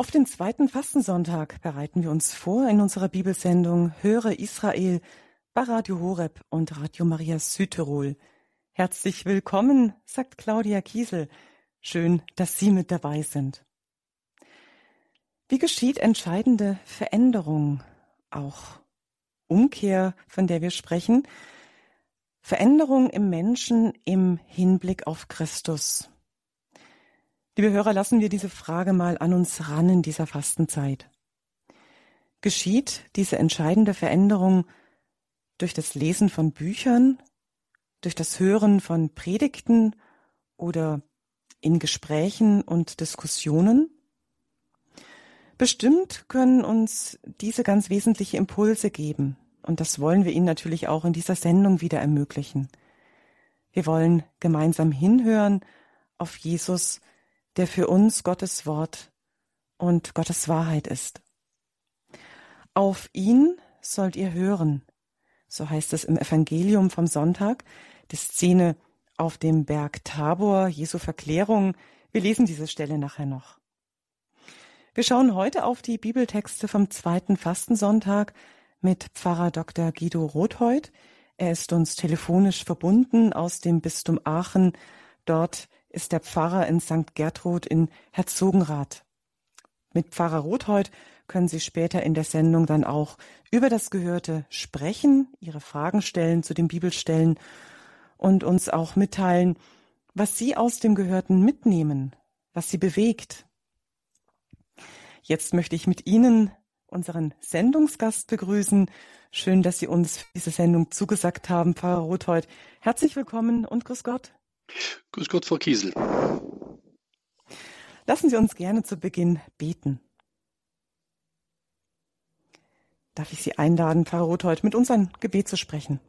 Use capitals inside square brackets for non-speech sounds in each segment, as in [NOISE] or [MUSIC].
Auf den zweiten Fastensonntag bereiten wir uns vor in unserer Bibelsendung Höre Israel bei Radio Horeb und Radio Maria Südtirol. Herzlich willkommen, sagt Claudia Kiesel. Schön, dass Sie mit dabei sind. Wie geschieht entscheidende Veränderung, auch Umkehr, von der wir sprechen? Veränderung im Menschen im Hinblick auf Christus. Liebe Hörer, lassen wir diese Frage mal an uns ran in dieser Fastenzeit. Geschieht diese entscheidende Veränderung durch das Lesen von Büchern, durch das Hören von Predigten oder in Gesprächen und Diskussionen? Bestimmt können uns diese ganz wesentliche Impulse geben, und das wollen wir Ihnen natürlich auch in dieser Sendung wieder ermöglichen. Wir wollen gemeinsam hinhören auf Jesus, der für uns Gottes Wort und Gottes Wahrheit ist. Auf ihn sollt ihr hören, so heißt es im Evangelium vom Sonntag, die Szene auf dem Berg Tabor, Jesu Verklärung. Wir lesen diese Stelle nachher noch. Wir schauen heute auf die Bibeltexte vom zweiten Fastensonntag mit Pfarrer Dr. Guido Rothheut. Er ist uns telefonisch verbunden aus dem Bistum Aachen. Dort ist der Pfarrer in St. Gertrud in Herzogenrath. Mit Pfarrer Rothold können Sie später in der Sendung dann auch über das Gehörte sprechen, Ihre Fragen stellen zu den Bibelstellen und uns auch mitteilen, was Sie aus dem Gehörten mitnehmen, was Sie bewegt. Jetzt möchte ich mit Ihnen unseren Sendungsgast begrüßen. Schön, dass Sie uns diese Sendung zugesagt haben, Pfarrer Rothold. Herzlich willkommen und grüß Gott. Grüß Gott, Frau Kiesel. Lassen Sie uns gerne zu Beginn beten. Darf ich Sie einladen, Pfarrer Rothold, mit uns ein Gebet zu sprechen?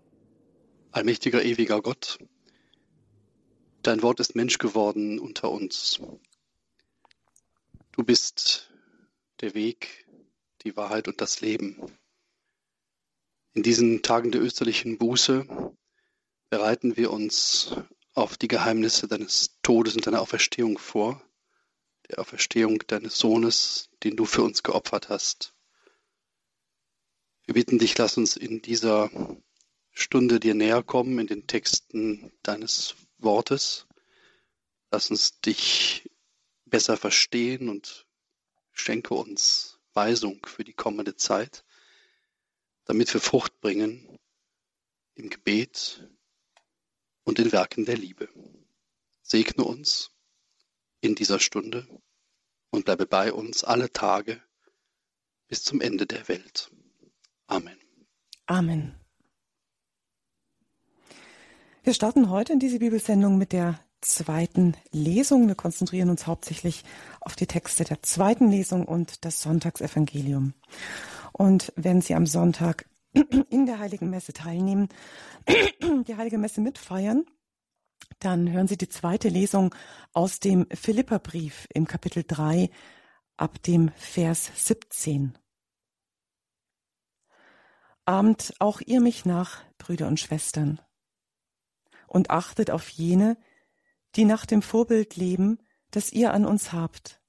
Allmächtiger, ewiger Gott, dein Wort ist Mensch geworden unter uns. Du bist der Weg, die Wahrheit und das Leben. In diesen Tagen der österlichen Buße bereiten wir uns auf die Geheimnisse deines Todes und deiner Auferstehung vor, der Auferstehung deines Sohnes, den du für uns geopfert hast. Wir bitten dich, lass uns in dieser Stunde dir näher kommen, in den Texten deines Wortes. Lass uns dich besser verstehen und schenke uns Weisung für die kommende Zeit, damit wir Frucht bringen im Gebet, und den Werken der Liebe. Segne uns in dieser Stunde und bleibe bei uns alle Tage bis zum Ende der Welt. Amen. Amen. Wir starten heute in diese Bibelsendung mit der zweiten Lesung. Wir konzentrieren uns hauptsächlich auf die Texte der zweiten Lesung und das Sonntagsevangelium. Und wenn Sie am Sonntag in der Heiligen Messe teilnehmen, die Heilige Messe mitfeiern, dann hören Sie die zweite Lesung aus dem Philipperbrief im Kapitel 3 ab dem Vers 17. Ahmt auch ihr mich nach, Brüder und Schwestern, und achtet auf jene, die nach dem Vorbild leben, das ihr an uns habt.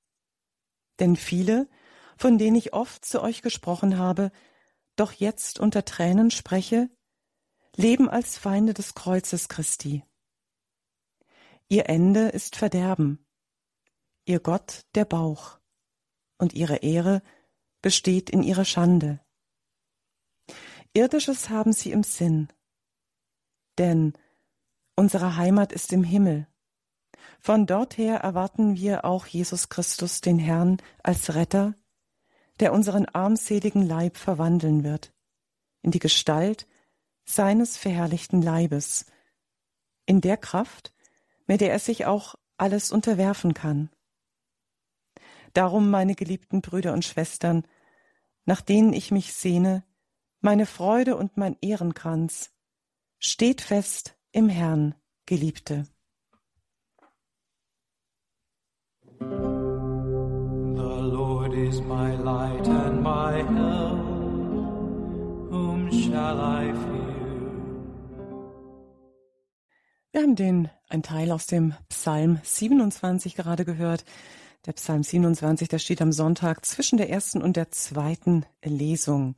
Denn viele, von denen ich oft zu euch gesprochen habe, doch jetzt unter Tränen spreche, leben als Feinde des Kreuzes Christi. Ihr Ende ist Verderben, ihr Gott der Bauch, und ihre Ehre besteht in ihrer Schande. Irdisches haben sie im Sinn, denn unsere Heimat ist im Himmel. Von dorther erwarten wir auch Jesus Christus, den Herrn, als Retter, der unseren armseligen Leib verwandeln wird, in die Gestalt seines verherrlichten Leibes, in der Kraft, mit der er sich auch alles unterwerfen kann. Darum, meine geliebten Brüder und Schwestern, nach denen ich mich sehne, meine Freude und mein Ehrenkranz, steht fest im Herrn, Geliebte. Is my light and my help. Whom shall I fear? Wir haben den ein Teil aus dem Psalm 27 gerade gehört, Der Psalm 27, der steht am Sonntag zwischen der ersten und der zweiten Lesung.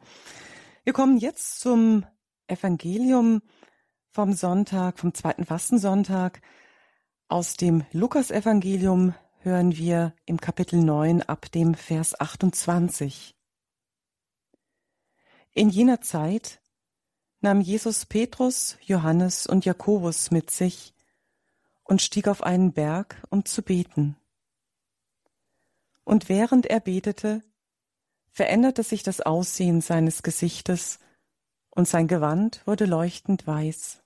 Wir kommen jetzt zum Evangelium vom Sonntag, vom zweiten Fastensonntag. Aus dem Lukasevangelium hören wir im Kapitel 9 ab dem Vers 28. In jener Zeit nahm Jesus Petrus, Johannes und Jakobus mit sich und stieg auf einen Berg, um zu beten. Und während er betete, veränderte sich das Aussehen seines Gesichtes, und sein Gewand wurde leuchtend weiß.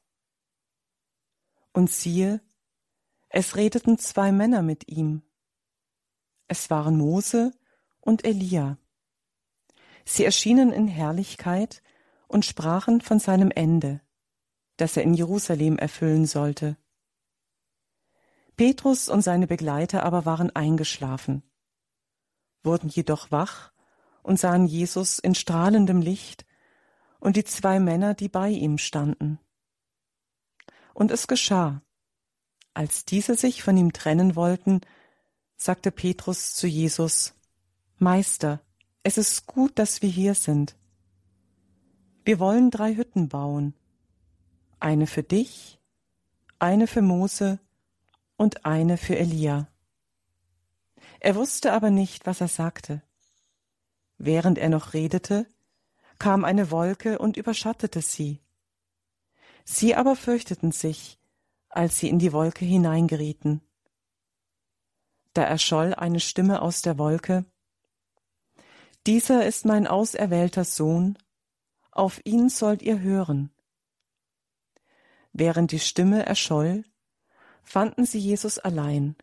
Und siehe, es redeten zwei Männer mit ihm. Es waren Mose und Elia. Sie erschienen in Herrlichkeit und sprachen von seinem Ende, das er in Jerusalem erfüllen sollte. Petrus und seine Begleiter aber waren eingeschlafen wurden jedoch wach und sahen Jesus in strahlendem Licht und die zwei Männer, die bei ihm standen. Und es geschah, als diese sich von ihm trennen wollten, sagte Petrus zu Jesus, Meister, es ist gut, dass wir hier sind. Wir wollen drei Hütten bauen, eine für dich, eine für Mose und eine für Elia. Er wusste aber nicht, was er sagte. Während er noch redete, kam eine Wolke und überschattete sie. Sie aber fürchteten sich, als sie in die Wolke hineingerieten. Da erscholl eine Stimme aus der Wolke Dieser ist mein auserwählter Sohn, auf ihn sollt ihr hören. Während die Stimme erscholl, fanden sie Jesus allein.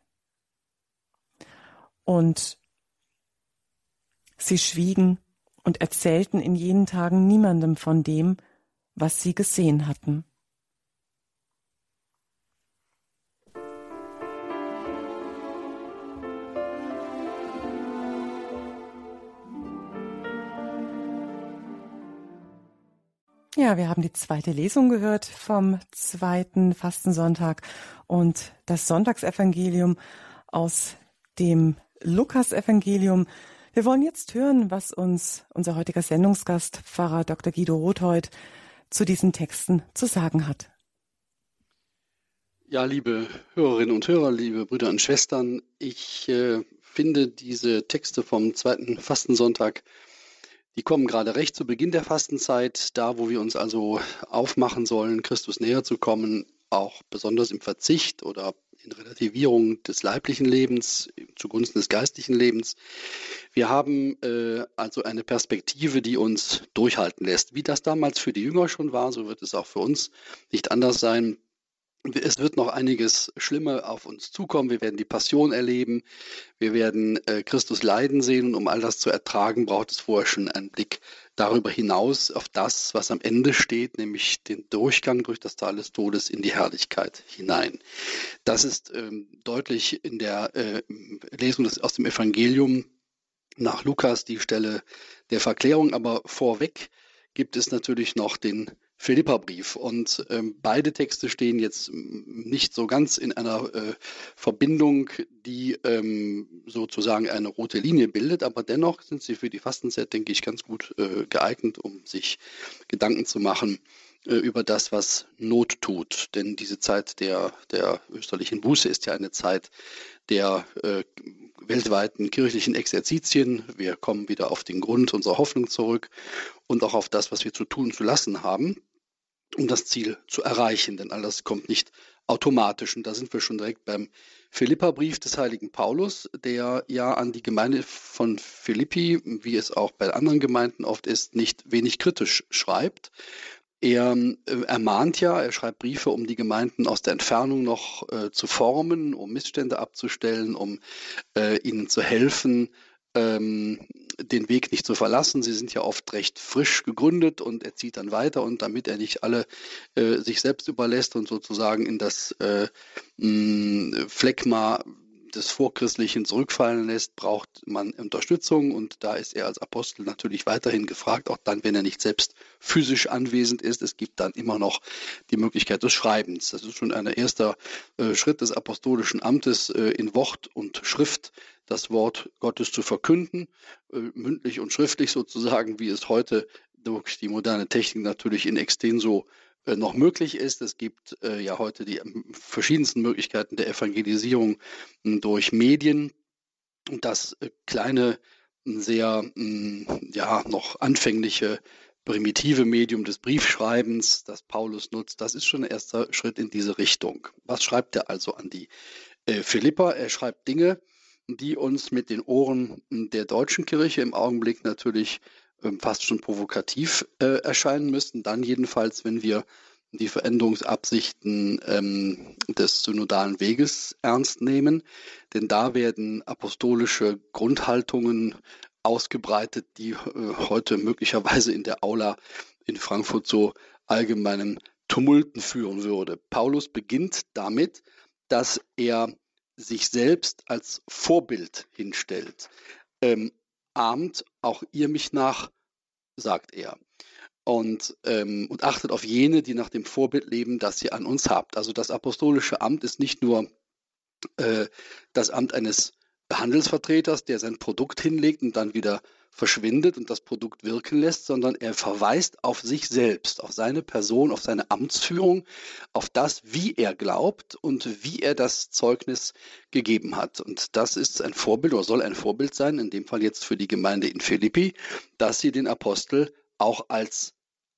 Und sie schwiegen und erzählten in jenen Tagen niemandem von dem, was sie gesehen hatten. Ja, wir haben die zweite Lesung gehört vom zweiten Fastensonntag und das Sonntagsevangelium aus dem Lukas-Evangelium. Wir wollen jetzt hören, was uns unser heutiger Sendungsgast, Pfarrer Dr. Guido Rothheut, zu diesen Texten zu sagen hat. Ja, liebe Hörerinnen und Hörer, liebe Brüder und Schwestern, ich äh, finde diese Texte vom zweiten Fastensonntag, die kommen gerade recht zu Beginn der Fastenzeit, da wo wir uns also aufmachen sollen, Christus näher zu kommen, auch besonders im Verzicht oder in Relativierung des leiblichen Lebens zugunsten des geistlichen Lebens. Wir haben äh, also eine Perspektive, die uns durchhalten lässt. Wie das damals für die Jünger schon war, so wird es auch für uns nicht anders sein. Es wird noch einiges Schlimmer auf uns zukommen. Wir werden die Passion erleben. Wir werden äh, Christus leiden sehen. Und um all das zu ertragen, braucht es vorher schon einen Blick darüber hinaus auf das, was am Ende steht, nämlich den Durchgang durch das Tal des Todes in die Herrlichkeit hinein. Das ist ähm, deutlich in der äh, Lesung des, aus dem Evangelium nach Lukas die Stelle der Verklärung. Aber vorweg gibt es natürlich noch den Philipperbrief. Und ähm, beide Texte stehen jetzt nicht so ganz in einer äh, Verbindung, die ähm, sozusagen eine rote Linie bildet, aber dennoch sind sie für die Fastenzeit, denke ich, ganz gut äh, geeignet, um sich Gedanken zu machen äh, über das, was Not tut. Denn diese Zeit der, der österlichen Buße ist ja eine Zeit der äh, weltweiten kirchlichen Exerzitien. Wir kommen wieder auf den Grund unserer Hoffnung zurück und auch auf das, was wir zu tun zu lassen haben um das Ziel zu erreichen, denn all das kommt nicht automatisch. Und da sind wir schon direkt beim Philippa-Brief des heiligen Paulus, der ja an die Gemeinde von Philippi, wie es auch bei anderen Gemeinden oft ist, nicht wenig kritisch schreibt. Er äh, ermahnt ja, er schreibt Briefe, um die Gemeinden aus der Entfernung noch äh, zu formen, um Missstände abzustellen, um äh, ihnen zu helfen, ähm, den Weg nicht zu verlassen. Sie sind ja oft recht frisch gegründet und er zieht dann weiter und damit er nicht alle äh, sich selbst überlässt und sozusagen in das äh, mh, Phlegma des Vorchristlichen zurückfallen lässt, braucht man Unterstützung und da ist er als Apostel natürlich weiterhin gefragt, auch dann, wenn er nicht selbst physisch anwesend ist. Es gibt dann immer noch die Möglichkeit des Schreibens. Das ist schon ein erster äh, Schritt des apostolischen Amtes äh, in Wort und Schrift das Wort Gottes zu verkünden, äh, mündlich und schriftlich sozusagen, wie es heute durch die moderne Technik natürlich in extenso noch möglich ist. Es gibt äh, ja heute die ähm, verschiedensten Möglichkeiten der Evangelisierung hm, durch Medien. Und das äh, kleine, hm, sehr hm, ja noch anfängliche primitive Medium des Briefschreibens, das Paulus nutzt, das ist schon ein erster Schritt in diese Richtung. Was schreibt er also an die Philippa? Er schreibt Dinge, die uns mit den Ohren der deutschen Kirche im Augenblick natürlich fast schon provokativ äh, erscheinen müssten. Dann jedenfalls, wenn wir die Veränderungsabsichten ähm, des synodalen Weges ernst nehmen. Denn da werden apostolische Grundhaltungen ausgebreitet, die äh, heute möglicherweise in der Aula in Frankfurt zu allgemeinen Tumulten führen würde. Paulus beginnt damit, dass er sich selbst als Vorbild hinstellt. Ähm, ahmt auch ihr mich nach, sagt er. Und, ähm, und achtet auf jene, die nach dem Vorbild leben, das ihr an uns habt. Also das apostolische Amt ist nicht nur äh, das Amt eines Handelsvertreters, der sein Produkt hinlegt und dann wieder verschwindet und das Produkt wirken lässt, sondern er verweist auf sich selbst, auf seine Person, auf seine Amtsführung, auf das, wie er glaubt und wie er das Zeugnis gegeben hat. Und das ist ein Vorbild oder soll ein Vorbild sein, in dem Fall jetzt für die Gemeinde in Philippi, dass sie den Apostel auch als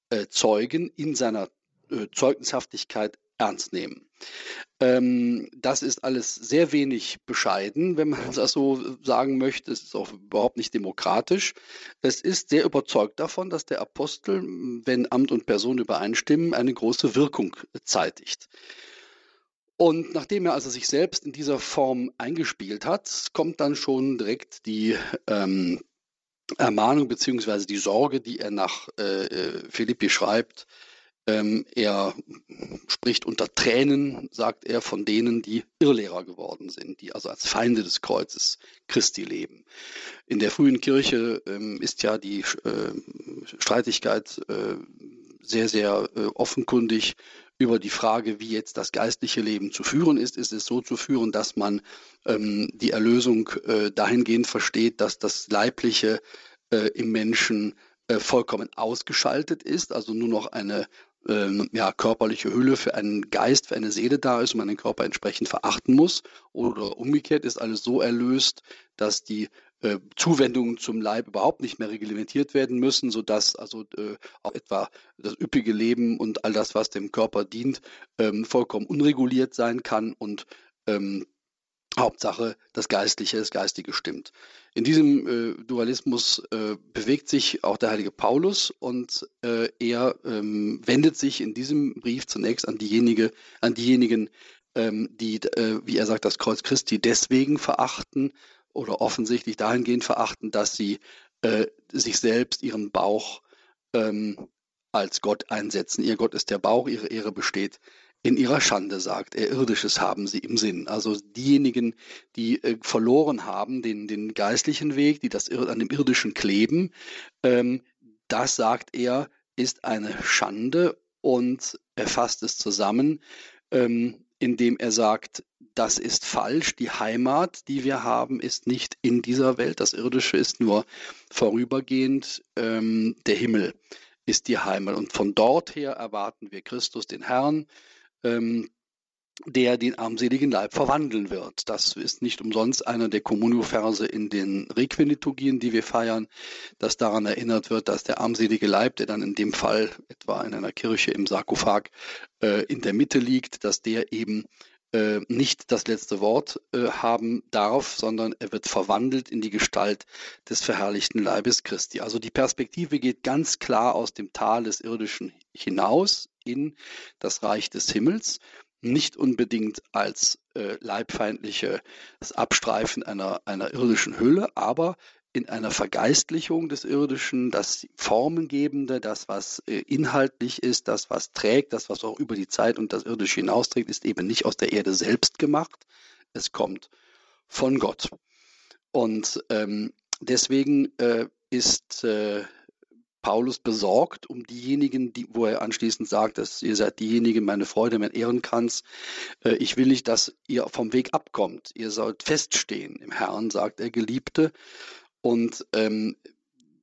äh, Zeugen in seiner äh, Zeugnishaftigkeit ernst nehmen. Ähm, das ist alles sehr wenig bescheiden, wenn man das so sagen möchte. Es ist auch überhaupt nicht demokratisch. Es ist sehr überzeugt davon, dass der Apostel, wenn Amt und Person übereinstimmen, eine große Wirkung zeitigt. Und nachdem er also sich selbst in dieser Form eingespielt hat, kommt dann schon direkt die ähm, Ermahnung beziehungsweise die Sorge, die er nach äh, äh Philippi schreibt, ähm, er spricht unter Tränen, sagt er, von denen, die Irrlehrer geworden sind, die also als Feinde des Kreuzes Christi leben. In der frühen Kirche ähm, ist ja die äh, Streitigkeit äh, sehr, sehr äh, offenkundig über die Frage, wie jetzt das geistliche Leben zu führen ist. Ist es so zu führen, dass man ähm, die Erlösung äh, dahingehend versteht, dass das Leibliche äh, im Menschen äh, vollkommen ausgeschaltet ist, also nur noch eine ähm, ja, körperliche Hülle für einen Geist, für eine Seele da ist und man den Körper entsprechend verachten muss. Oder umgekehrt ist alles so erlöst, dass die äh, Zuwendungen zum Leib überhaupt nicht mehr reglementiert werden müssen, sodass also äh, auch etwa das üppige Leben und all das, was dem Körper dient, ähm, vollkommen unreguliert sein kann und ähm, Hauptsache das Geistliche, das Geistige stimmt. In diesem äh, Dualismus äh, bewegt sich auch der heilige Paulus und äh, er ähm, wendet sich in diesem Brief zunächst an diejenige, an diejenigen, ähm, die, äh, wie er sagt, das Kreuz Christi deswegen verachten oder offensichtlich dahingehend verachten, dass sie äh, sich selbst ihren Bauch ähm, als Gott einsetzen. Ihr Gott ist der Bauch, ihre Ehre besteht in ihrer Schande, sagt er, irdisches haben sie im Sinn. Also diejenigen, die äh, verloren haben, den, den geistlichen Weg, die das an dem irdischen kleben, ähm, das, sagt er, ist eine Schande und er fasst es zusammen, ähm, indem er sagt, das ist falsch, die Heimat, die wir haben, ist nicht in dieser Welt, das Irdische ist nur vorübergehend, ähm, der Himmel ist die Heimat. Und von dort her erwarten wir Christus, den Herrn, ähm, der den armseligen Leib verwandeln wird. Das ist nicht umsonst einer der Communio-Verse in den Requiem-Liturgien, die wir feiern, dass daran erinnert wird, dass der armselige Leib, der dann in dem Fall etwa in einer Kirche im Sarkophag äh, in der Mitte liegt, dass der eben äh, nicht das letzte Wort äh, haben darf, sondern er wird verwandelt in die Gestalt des verherrlichten Leibes Christi. Also die Perspektive geht ganz klar aus dem Tal des Irdischen hinaus in das Reich des Himmels, nicht unbedingt als äh, leibfeindliches Abstreifen einer, einer irdischen Hülle, aber in einer Vergeistlichung des Irdischen, das Formengebende, das, was äh, inhaltlich ist, das, was trägt, das, was auch über die Zeit und das Irdische hinausträgt, ist eben nicht aus der Erde selbst gemacht. Es kommt von Gott. Und ähm, deswegen äh, ist äh, Paulus besorgt um diejenigen, die, wo er anschließend sagt, dass ihr seid diejenigen, meine Freude, mein Ehrenkranz. Äh, ich will nicht, dass ihr vom Weg abkommt. Ihr sollt feststehen im Herrn, sagt er, Geliebte, und ähm,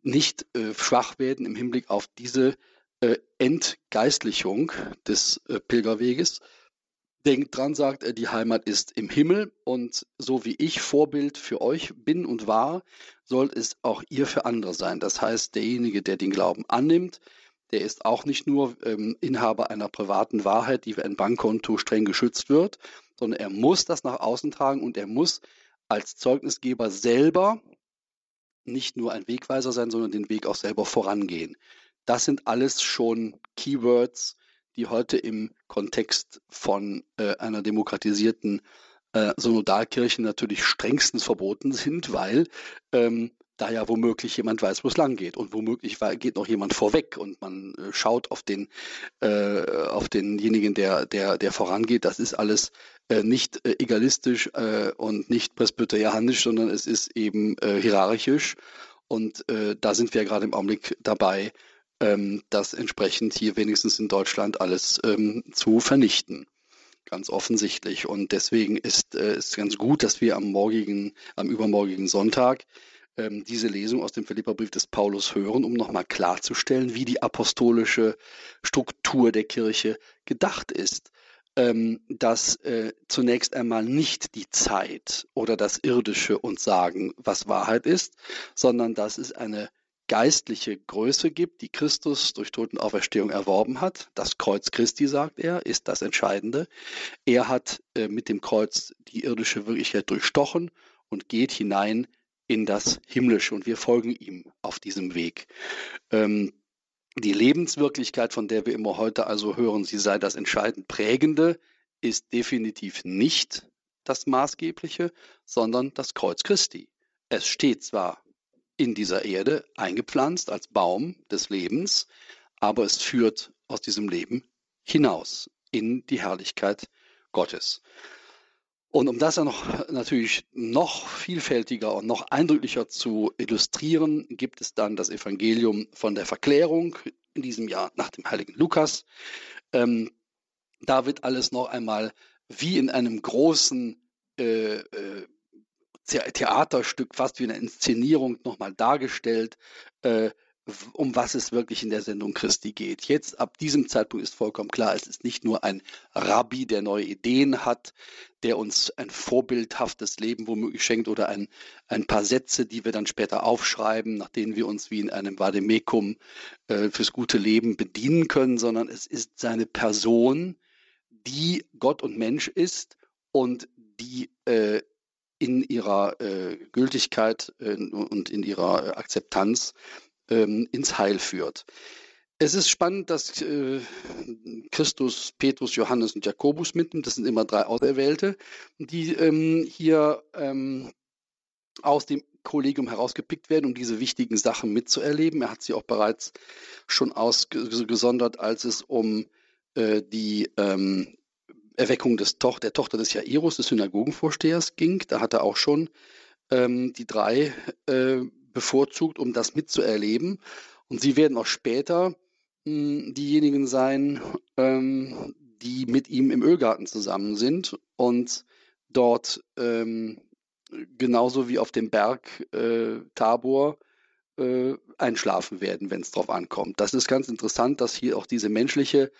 nicht äh, schwach werden im Hinblick auf diese äh, Entgeistlichung des äh, Pilgerweges. Denkt dran, sagt er, die Heimat ist im Himmel und so wie ich Vorbild für euch bin und war, sollt es auch ihr für andere sein. Das heißt, derjenige, der den Glauben annimmt, der ist auch nicht nur ähm, Inhaber einer privaten Wahrheit, die für ein Bankkonto streng geschützt wird, sondern er muss das nach außen tragen und er muss als Zeugnisgeber selber nicht nur ein Wegweiser sein, sondern den Weg auch selber vorangehen. Das sind alles schon Keywords, die heute im Kontext von äh, einer demokratisierten äh, Synodalkirche natürlich strengstens verboten sind, weil ähm, da ja womöglich jemand weiß, wo es lang geht und womöglich geht noch jemand vorweg und man äh, schaut auf den äh, auf denjenigen, der der der vorangeht. Das ist alles äh, nicht äh, egalistisch äh, und nicht presbyterianisch, sondern es ist eben äh, hierarchisch und da sind wir gerade im Augenblick dabei, ähm, das entsprechend hier wenigstens in Deutschland alles ähm, zu vernichten. Ganz offensichtlich. Und deswegen ist es äh, ganz gut, dass wir am morgigen, am übermorgigen Sonntag ähm, diese Lesung aus dem Philipperbrief des Paulus hören, um nochmal klarzustellen, wie die apostolische Struktur der Kirche gedacht ist. Ähm, dass äh, zunächst einmal nicht die Zeit oder das Irdische uns sagen, was Wahrheit ist, sondern dass es eine geistliche Größe gibt, die Christus durch Totenauferstehung erworben hat. Das Kreuz Christi, sagt er, ist das Entscheidende. Er hat äh, mit dem Kreuz die irdische Wirklichkeit durchstochen und geht hinein in das Himmlische und wir folgen ihm auf diesem Weg. Ähm, die Lebenswirklichkeit, von der wir immer heute also hören, sie sei das entscheidend Prägende, ist definitiv nicht das Maßgebliche, sondern das Kreuz Christi. Es steht zwar in dieser Erde eingepflanzt als Baum des Lebens, aber es führt aus diesem Leben hinaus in die Herrlichkeit Gottes. Und um das ja noch natürlich noch vielfältiger und noch eindrücklicher zu illustrieren, gibt es dann das Evangelium von der Verklärung in diesem Jahr nach dem heiligen Lukas. Ähm, da wird alles noch einmal wie in einem großen äh, äh, Theaterstück, fast wie eine Inszenierung nochmal dargestellt, äh, um was es wirklich in der Sendung Christi geht. Jetzt ab diesem Zeitpunkt ist vollkommen klar, es ist nicht nur ein Rabbi, der neue Ideen hat, der uns ein vorbildhaftes Leben womöglich schenkt oder ein, ein paar Sätze, die wir dann später aufschreiben, nach denen wir uns wie in einem Vademekum äh, fürs gute Leben bedienen können, sondern es ist seine Person, die Gott und Mensch ist und die äh, in ihrer äh, Gültigkeit äh, und in ihrer äh, Akzeptanz ähm, ins Heil führt. Es ist spannend, dass äh, Christus, Petrus, Johannes und Jakobus mitnimmt. Das sind immer drei Auserwählte, die ähm, hier ähm, aus dem Kollegium herausgepickt werden, um diese wichtigen Sachen mitzuerleben. Er hat sie auch bereits schon ausgesondert, als es um äh, die ähm, Erweckung des Toch der Tochter des Jairus, des Synagogenvorstehers, ging. Da hat er auch schon ähm, die drei äh, bevorzugt, um das mitzuerleben. Und sie werden auch später mh, hm, diejenigen sein, ähm, die mit ihm im Ölgarten zusammen sind und dort ähm, genauso wie auf dem Berg äh, Tabor äh, einschlafen werden, wenn es drauf ankommt. Das ist ganz interessant, dass hier auch diese menschliche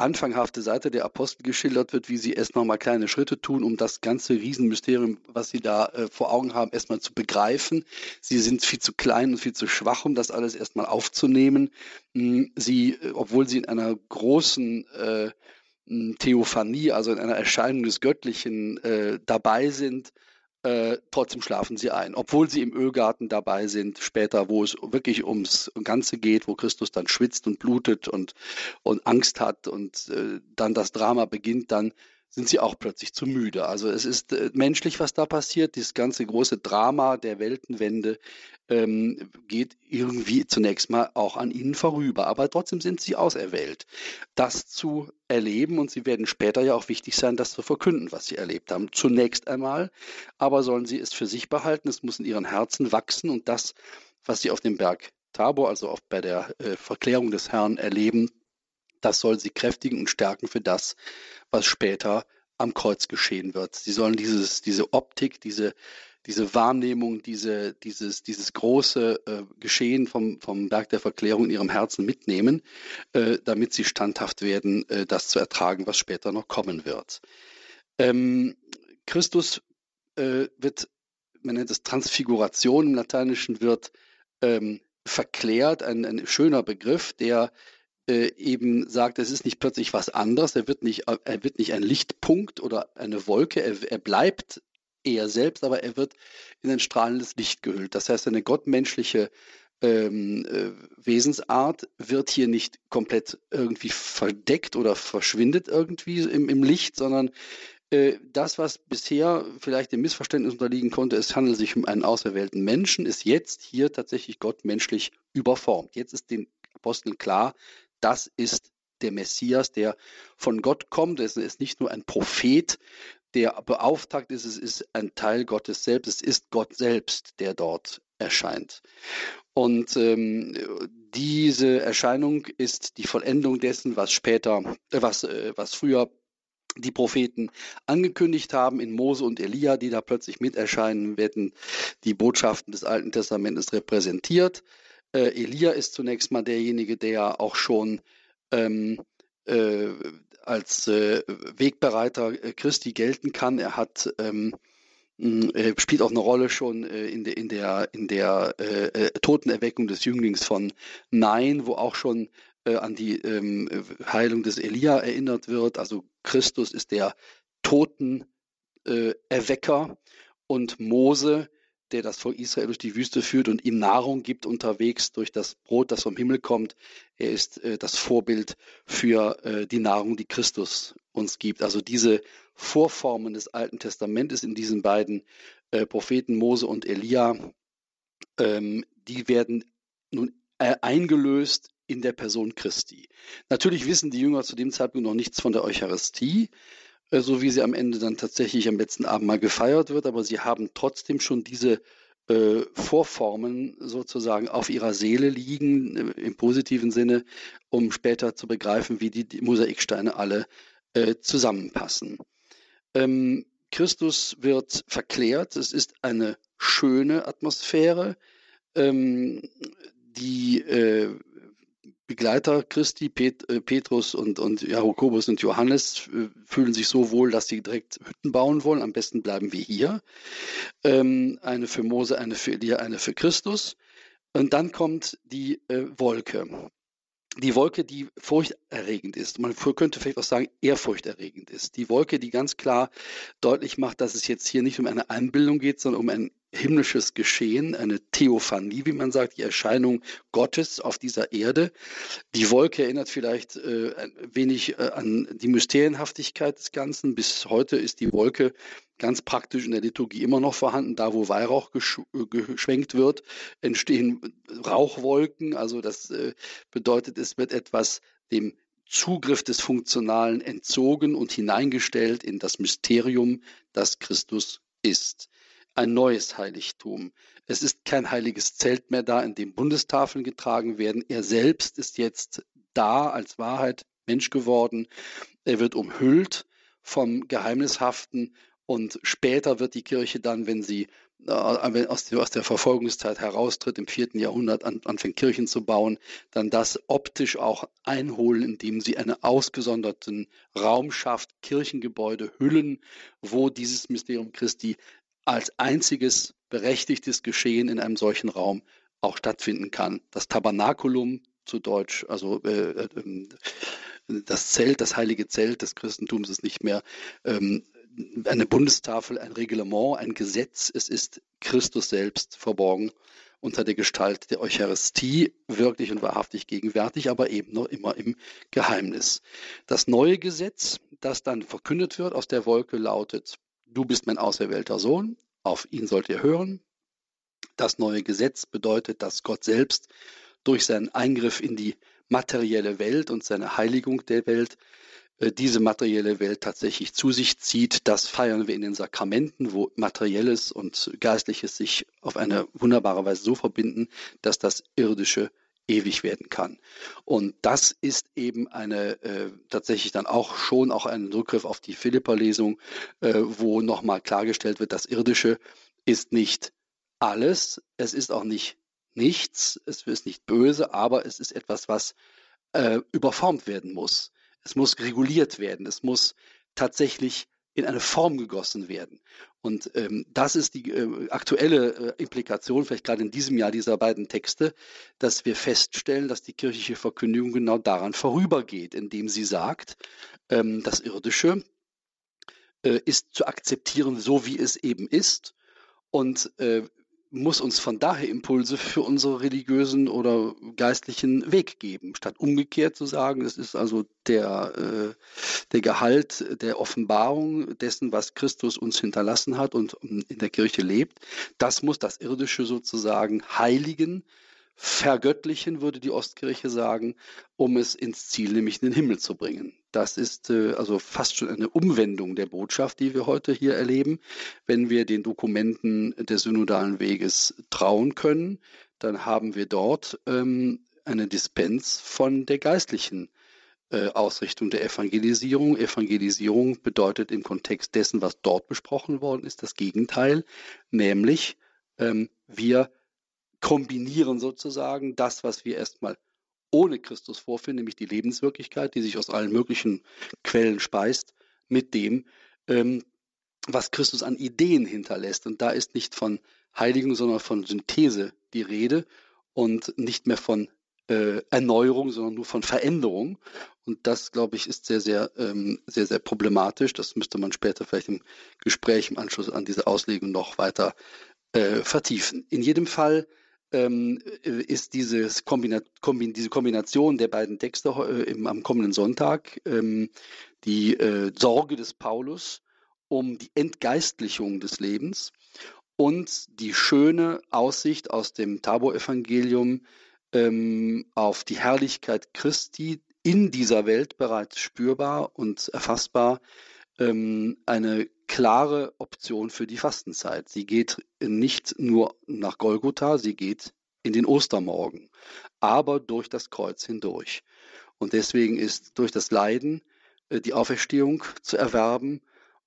anfanghafte Seite der Apostel geschildert wird, wie sie erst noch mal kleine Schritte tun, um das ganze Riesenmysterium, was sie da äh, vor Augen haben, erstmal zu begreifen. Sie sind viel zu klein und viel zu schwach, um das alles erstmal aufzunehmen. Hm, sie, äh, obwohl sie in einer großen äh, hm, Theophanie, also in einer Erscheinung des Göttlichen äh, dabei sind, äh, trotzdem schlafen sie ein, obwohl sie im Ölgarten dabei sind, später, wo es wirklich ums Ganze geht, wo Christus dann schwitzt und blutet und, und Angst hat und äh, dann das Drama beginnt, dann sind sie auch plötzlich zu müde. Also es ist äh, menschlich, was da passiert. Dieses ganze große Drama der Weltenwende ähm, geht irgendwie zunächst mal auch an ihnen vorüber. Aber trotzdem sind sie auserwählt, das zu erleben. Und sie werden später ja auch wichtig sein, das zu verkünden, was sie erlebt haben. Zunächst einmal, aber sollen sie es für sich behalten. Es muss in ihren Herzen wachsen und das, was sie auf dem Berg Tabor, also auch bei der äh, Verklärung des Herrn erleben, das soll sie kräftigen und stärken für das, was später am Kreuz geschehen wird. Sie sollen dieses, diese Optik, diese, diese Wahrnehmung, diese, dieses, dieses große äh, Geschehen vom, vom Berg der Verklärung in ihrem Herzen mitnehmen, äh, damit sie standhaft werden, äh, das zu ertragen, was später noch kommen wird. Ähm, Christus äh, wird, man nennt es Transfiguration im Lateinischen, wird ähm, verklärt, ein, ein schöner Begriff, der äh, eben sagt, es ist nicht plötzlich was anderes, er wird nicht, er wird nicht ein Lichtpunkt oder eine Wolke, er, er bleibt er selbst, aber er wird in ein strahlendes Licht gehüllt. Das heißt, eine gottmenschliche ähm, äh, Wesensart wird hier nicht komplett irgendwie verdeckt oder verschwindet irgendwie im, im Licht, sondern äh, das, was bisher vielleicht dem Missverständnis unterliegen konnte, es handelt sich um einen auserwählten Menschen, ist jetzt hier tatsächlich Gott menschlich überformt. Jetzt ist den Aposteln klar, das ist der Messias, der von Gott kommt. Es ist nicht nur ein Prophet, der beauftragt ist, es ist ein Teil Gottes selbst, es ist Gott selbst, der dort erscheint. Und ähm, diese Erscheinung ist die Vollendung dessen, was später, äh, was, äh, was früher die Propheten angekündigt haben in Mose und Elia, die da plötzlich mit erscheinen, werden die Botschaften des Alten Testamentes repräsentiert. Äh, Elia ist zunächst mal derjenige, der auch schon ähm, äh, als äh, Wegbereiter äh, Christi gelten kann. Er hat ähm, äh, spielt auch eine Rolle schon äh, in der in der in der äh, Totenerweckung des Jünglings von Nein, wo auch schon an die ähm, Heilung des Elia erinnert wird. Also Christus ist der Totenerwecker und Mose der das Volk Israel durch die Wüste führt und ihm Nahrung gibt unterwegs durch das Brot, das vom Himmel kommt. Er ist äh, das Vorbild für äh, die Nahrung, die Christus uns gibt. Also diese Vorformen des Alten Testamentes in diesen beiden äh, Propheten Mose und Elia, ähm, die werden nun äh, eingelöst in der Person Christi. Natürlich wissen die Jünger zu dem Zeitpunkt noch nichts von der Eucharistie. Äh, so wie sie am Ende dann tatsächlich am letzten Abend mal gefeiert wird, aber sie haben trotzdem schon diese äh, Vorformen sozusagen auf ihrer Seele liegen, äh, im positiven Sinne, um später zu begreifen, wie die, die Mosaiksteine alle äh, zusammenpassen. Ähm, Christus wird verklärt, es ist eine schöne Atmosphäre, ähm, die äh, Begleiter Christi, Pet, äh, Petrus und, und Jakobus und Johannes äh, fühlen sich so wohl, dass sie direkt Hütten bauen wollen. Am besten bleiben wir hier. Ähm, eine für Mose, eine für Elia, eine für Christus. Und dann kommt die äh, Wolke. Die Wolke, die furchterregend ist. Man könnte vielleicht auch sagen, ehrfurchterregend ist. Die Wolke, die ganz klar deutlich macht, dass es jetzt hier nicht um eine Einbildung geht, sondern um ein himmlisches Geschehen, eine Theophanie, wie man sagt, die Erscheinung Gottes auf dieser Erde. Die Wolke erinnert vielleicht äh, ein wenig äh, an die Mysterienhaftigkeit des Ganzen. Bis heute ist die Wolke ganz praktisch in der Liturgie immer noch vorhanden. Da, wo Weihrauch äh, geschwenkt wird, entstehen Rauchwolken. Also das äh, bedeutet, es wird etwas dem Zugriff des Funktionalen entzogen und hineingestellt in das Mysterium, das Christus ist ein neues Heiligtum. Es ist kein heiliges Zelt mehr da, in dem Bundestafeln getragen werden. Er selbst ist jetzt da als Wahrheit Mensch geworden. Er wird umhüllt vom Geheimnishaften und später wird die Kirche dann, wenn sie aus der Verfolgungszeit heraustritt, im vierten Jahrhundert anfängt Kirchen zu bauen, dann das optisch auch einholen, indem sie einen ausgesonderten Raum schafft, Kirchengebäude, Hüllen, wo dieses Mysterium Christi als einziges berechtigtes Geschehen in einem solchen Raum auch stattfinden kann. Das Tabernakulum zu Deutsch, also äh, äh, das Zelt, das heilige Zelt des Christentums ist nicht mehr ähm, eine Bundestafel, ein Reglement, ein Gesetz. Es ist Christus selbst verborgen unter der Gestalt der Eucharistie wirklich und wahrhaftig gegenwärtig, aber eben noch immer im Geheimnis. Das neue Gesetz, das dann verkündet wird aus der Wolke, lautet Du bist mein auserwählter Sohn, auf ihn sollt ihr hören. Das neue Gesetz bedeutet, dass Gott selbst durch seinen Eingriff in die materielle Welt und seine Heiligung der Welt diese materielle Welt tatsächlich zu sich zieht. Das feiern wir in den Sakramenten, wo materielles und geistliches sich auf eine wunderbare Weise so verbinden, dass das irdische ewig werden kann. Und das ist eben eine äh, tatsächlich dann auch schon auch ein Rückgriff auf die Philippa-Lesung, äh, wo nochmal klargestellt wird, das Irdische ist nicht alles, es ist auch nicht nichts, es ist nicht böse, aber es ist etwas, was äh, überformt werden muss. Es muss reguliert werden. Es muss tatsächlich in eine Form gegossen werden. Und ähm, das ist die äh, aktuelle äh, Implikation, vielleicht gerade in diesem Jahr dieser beiden Texte, dass wir feststellen, dass die kirchliche Verkündigung genau daran vorübergeht, indem sie sagt, ähm, das Irdische äh, ist zu akzeptieren, so wie es eben ist. Und äh, muss uns von daher Impulse für unsere religiösen oder geistlichen Weg geben, statt umgekehrt zu sagen, es ist also der, äh, der Gehalt der Offenbarung dessen, was Christus uns hinterlassen hat und in der Kirche lebt. Das muss das Irdische sozusagen heiligen, vergöttlichen, würde die Ostkirche sagen, um es ins Ziel, nämlich in den Himmel zu bringen. Das ist äh, also fast schon eine Umwendung der Botschaft, die wir heute hier erleben. Wenn wir den Dokumenten des synodalen Weges trauen können, dann haben wir dort ähm, eine Dispens von der geistlichen äh, Ausrichtung der Evangelisierung. Evangelisierung bedeutet im Kontext dessen, was dort besprochen worden ist, das Gegenteil, nämlich ähm, wir kombinieren sozusagen das, was wir erstmal ohne Christus vorfinden, nämlich die Lebenswirklichkeit, die sich aus allen möglichen Quellen speist, mit dem, ähm, was Christus an Ideen hinterlässt. Und da ist nicht von Heiligung, sondern von Synthese die Rede und nicht mehr von äh, Erneuerung, sondern nur von Veränderung. Und das, glaube ich, ist sehr, sehr, ähm, sehr, sehr problematisch. Das müsste man später vielleicht im Gespräch im Anschluss an diese Auslegung noch weiter äh, vertiefen. In jedem Fall ist dieses Kombina Kombin diese Kombination der beiden Texte äh, im, am kommenden Sonntag, ähm, die äh, Sorge des Paulus um die Entgeistlichung des Lebens und die schöne Aussicht aus dem Tabor-Evangelium ähm, auf die Herrlichkeit Christi in dieser Welt bereits spürbar und erfassbar, ähm, eine klare Option für die Fastenzeit. Sie geht nicht nur nach Golgotha, sie geht in den Ostermorgen, aber durch das Kreuz hindurch. Und deswegen ist durch das Leiden äh, die Auferstehung zu erwerben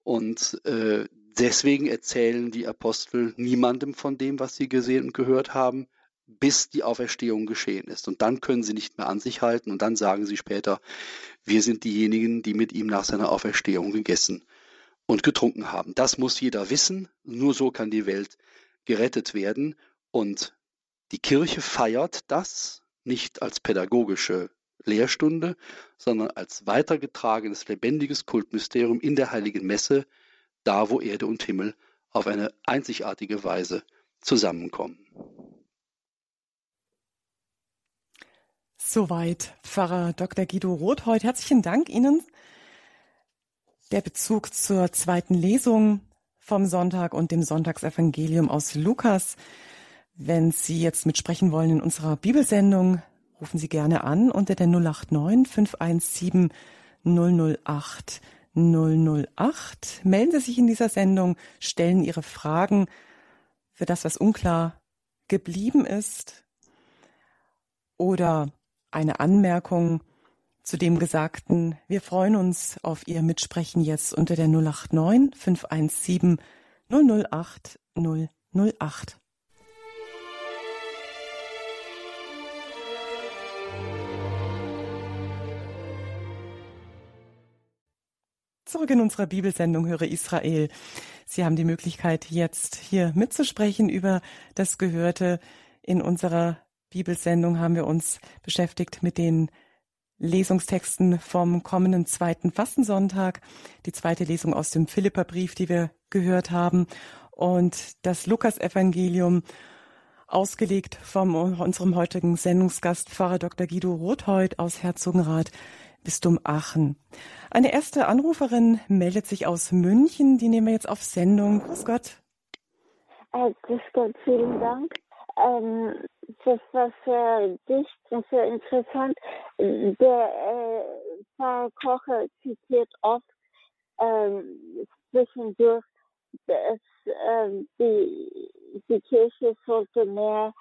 und äh, deswegen erzählen die Apostel niemandem von dem, was sie gesehen und gehört haben, bis die Auferstehung geschehen ist. Und dann können sie nicht mehr an sich halten und dann sagen sie später, wir sind diejenigen, die mit ihm nach seiner Auferstehung gegessen und getrunken haben. Das muss jeder wissen. Nur so kann die Welt gerettet werden. Und die Kirche feiert das nicht als pädagogische Lehrstunde, sondern als weitergetragenes, lebendiges Kultmysterium in der heiligen Messe, da wo Erde und Himmel auf eine einzigartige Weise zusammenkommen. Soweit Pfarrer Dr. Guido Rothheut. Herzlichen Dank Ihnen der Bezug zur zweiten Lesung vom Sonntag und dem Sonntagsevangelium aus Lukas. Wenn Sie jetzt mitsprechen wollen in unserer Bibelsendung, rufen Sie gerne an unter der 089 517 008 008. Melden Sie sich in dieser Sendung, stellen Ihre Fragen für das, was unklar geblieben ist oder eine Anmerkung zu dem Gesagten. Wir freuen uns auf Ihr Mitsprechen jetzt unter der 089 517 008 008. Zurück in unserer Bibelsendung Höre Israel. Sie haben die Möglichkeit, jetzt hier mitzusprechen über das Gehörte. In unserer Bibelsendung haben wir uns beschäftigt mit den Lesungstexten vom kommenden zweiten Fastensonntag, die zweite Lesung aus dem Philipperbrief, die wir gehört haben, und das Lukasevangelium, ausgelegt von unserem heutigen Sendungsgast Pfarrer Dr. Guido Rothheut aus Herzogenrath, Bistum Aachen. Eine erste Anruferin meldet sich aus München, die nehmen wir jetzt auf Sendung. Grüß Gott. Äh, grüß Gott, vielen Dank. Ähm, das war sehr dicht und sehr interessant. Der äh, Pfarrer Kocher zitiert oft ähm, zwischendurch, dass ähm, die, die Kirche sollte mehr,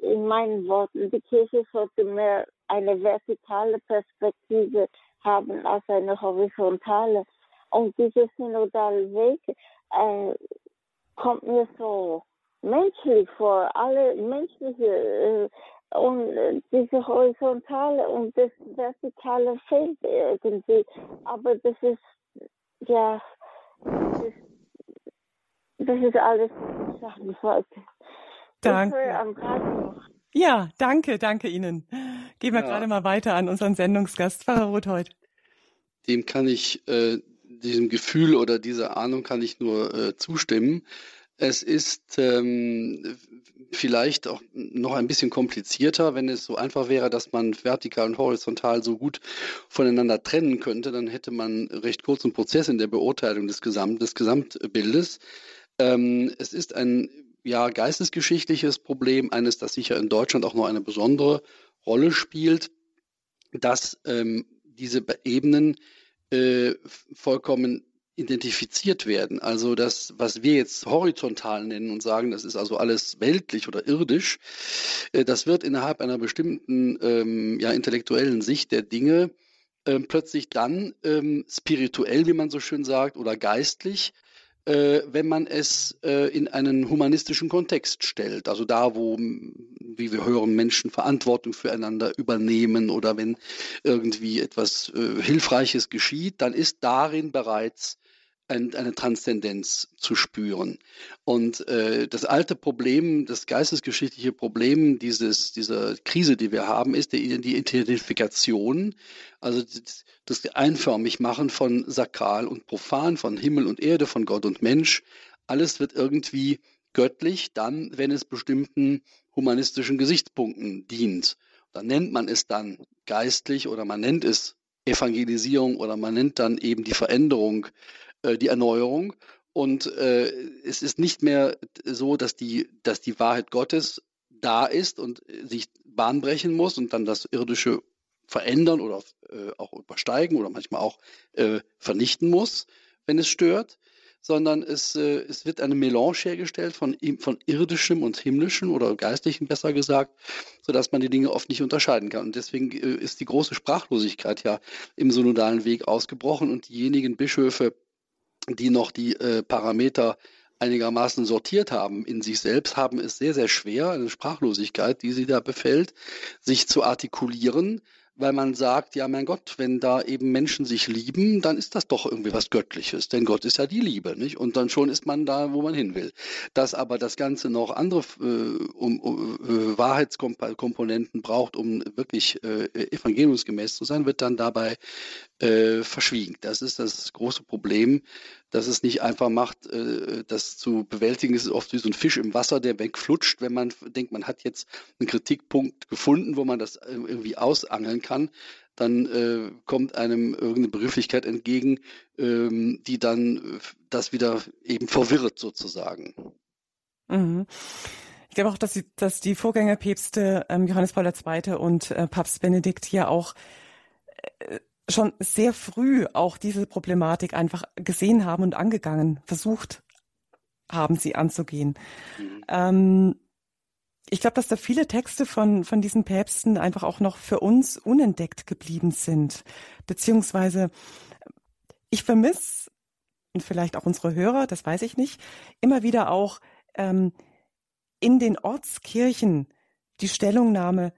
in meinen Worten, die Kirche sollte mehr eine vertikale Perspektive haben als eine horizontale. Und dieser synodale Weg äh, kommt mir so menschlich vor, alle menschliche äh, und äh, diese horizontale und das vertikale fehlt irgendwie. Aber das ist ja das ist, das ist alles, was ich sagen wollte. Danke. Ja, danke, danke Ihnen. Gehen wir ja. gerade mal weiter an unseren Sendungsgast, Pfarrer Rothold. Dem kann ich, äh, diesem Gefühl oder dieser Ahnung kann ich nur äh, zustimmen. Es ist ähm, vielleicht auch noch ein bisschen komplizierter, wenn es so einfach wäre, dass man vertikal und horizontal so gut voneinander trennen könnte, dann hätte man recht kurzen Prozess in der Beurteilung des, Gesamt, des Gesamtbildes. Ähm, es ist ein ja, geistesgeschichtliches Problem, eines, das sicher in Deutschland auch noch eine besondere Rolle spielt, dass ähm, diese Ebenen äh, vollkommen identifiziert werden. Also das, was wir jetzt horizontal nennen und sagen, das ist also alles weltlich oder irdisch, äh, das wird innerhalb einer bestimmten ähm, ja, intellektuellen Sicht der Dinge äh, plötzlich dann ähm, spirituell, wie man so schön sagt, oder geistlich äh, wenn man es äh, in einen humanistischen Kontext stellt. Also da, wo, wie wir hören, Menschen Verantwortung füreinander übernehmen oder wenn irgendwie etwas äh, Hilfreiches geschieht, dann ist darin bereits eine Transzendenz zu spüren. Und äh, das alte Problem, das geistesgeschichtliche Problem dieses, dieser Krise, die wir haben, ist die, die Identifikation, also das, das Einförmigmachen von sakral und profan, von Himmel und Erde, von Gott und Mensch. Alles wird irgendwie göttlich, dann, wenn es bestimmten humanistischen Gesichtspunkten dient. Dann nennt man es dann geistlich oder man nennt es Evangelisierung oder man nennt dann eben die Veränderung die Erneuerung. Und äh, es ist nicht mehr so, dass die, dass die Wahrheit Gottes da ist und sich Bahn brechen muss und dann das Irdische verändern oder äh, auch übersteigen oder manchmal auch äh, vernichten muss, wenn es stört, sondern es, äh, es wird eine Melange hergestellt von, von irdischem und himmlischem oder geistlichem besser gesagt, sodass man die Dinge oft nicht unterscheiden kann. Und deswegen äh, ist die große Sprachlosigkeit ja im synodalen Weg ausgebrochen und diejenigen Bischöfe, die noch die äh, Parameter einigermaßen sortiert haben in sich selbst, haben es sehr, sehr schwer, eine Sprachlosigkeit, die sie da befällt, sich zu artikulieren, weil man sagt, ja mein Gott, wenn da eben Menschen sich lieben, dann ist das doch irgendwie was Göttliches, denn Gott ist ja die Liebe, nicht? Und dann schon ist man da, wo man hin will. Dass aber das Ganze noch andere äh, um, um, äh, Wahrheitskomponenten braucht, um wirklich äh, evangeliumsgemäß zu sein, wird dann dabei äh, verschwiegen. Das ist das große Problem, dass es nicht einfach macht, äh, das zu bewältigen. Es ist oft wie so ein Fisch im Wasser, der wegflutscht, wenn man denkt, man hat jetzt einen Kritikpunkt gefunden, wo man das äh, irgendwie ausangeln kann. Dann äh, kommt einem irgendeine Begrifflichkeit entgegen, ähm, die dann das wieder eben verwirrt sozusagen. Mhm. Ich glaube auch, dass die, dass die Vorgängerpäpste ähm, Johannes Paul II. und äh, Papst Benedikt hier auch äh, schon sehr früh auch diese Problematik einfach gesehen haben und angegangen, versucht haben, sie anzugehen. Mhm. Ähm, ich glaube, dass da viele Texte von, von diesen Päpsten einfach auch noch für uns unentdeckt geblieben sind. Beziehungsweise ich vermisse, und vielleicht auch unsere Hörer, das weiß ich nicht, immer wieder auch ähm, in den Ortskirchen die Stellungnahme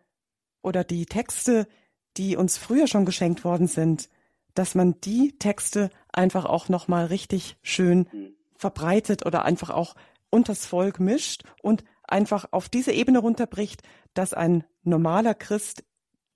oder die Texte, die uns früher schon geschenkt worden sind, dass man die Texte einfach auch nochmal richtig schön mhm. verbreitet oder einfach auch unters Volk mischt und einfach auf diese Ebene runterbricht, dass ein normaler Christ,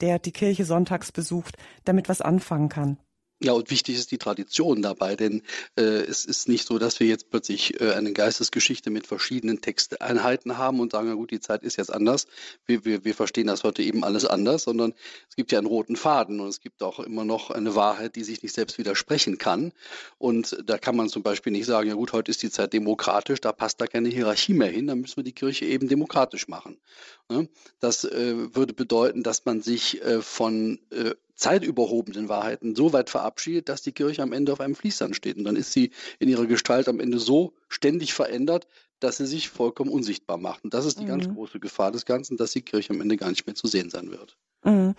der die Kirche sonntags besucht, damit was anfangen kann. Ja, und wichtig ist die Tradition dabei, denn äh, es ist nicht so, dass wir jetzt plötzlich äh, eine Geistesgeschichte mit verschiedenen Texteinheiten haben und sagen, na gut, die Zeit ist jetzt anders. Wir, wir, wir verstehen das heute eben alles anders, sondern es gibt ja einen roten Faden und es gibt auch immer noch eine Wahrheit, die sich nicht selbst widersprechen kann. Und da kann man zum Beispiel nicht sagen, ja gut, heute ist die Zeit demokratisch, da passt da keine Hierarchie mehr hin, dann müssen wir die Kirche eben demokratisch machen. Ne? Das äh, würde bedeuten, dass man sich äh, von äh, zeitüberhobenen Wahrheiten so weit verabschiedet, dass die Kirche am Ende auf einem Fließband steht. Und dann ist sie in ihrer Gestalt am Ende so ständig verändert, dass sie sich vollkommen unsichtbar macht. Und das ist die mhm. ganz große Gefahr des Ganzen, dass die Kirche am Ende gar nicht mehr zu sehen sein wird. Mhm.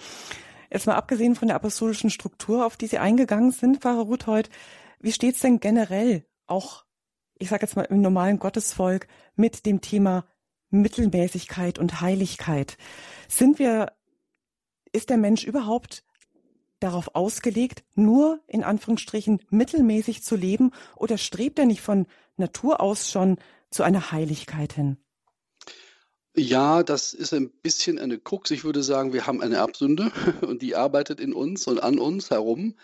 Jetzt mal abgesehen von der apostolischen Struktur, auf die Sie eingegangen sind, Pfarrer Ruthold, wie steht es denn generell auch, ich sage jetzt mal im normalen Gottesvolk, mit dem Thema Mittelmäßigkeit und Heiligkeit? Sind wir, ist der Mensch überhaupt darauf ausgelegt, nur in Anführungsstrichen mittelmäßig zu leben oder strebt er nicht von Natur aus schon zu einer Heiligkeit hin? Ja, das ist ein bisschen eine Krux. Ich würde sagen, wir haben eine Erbsünde [LAUGHS] und die arbeitet in uns und an uns herum.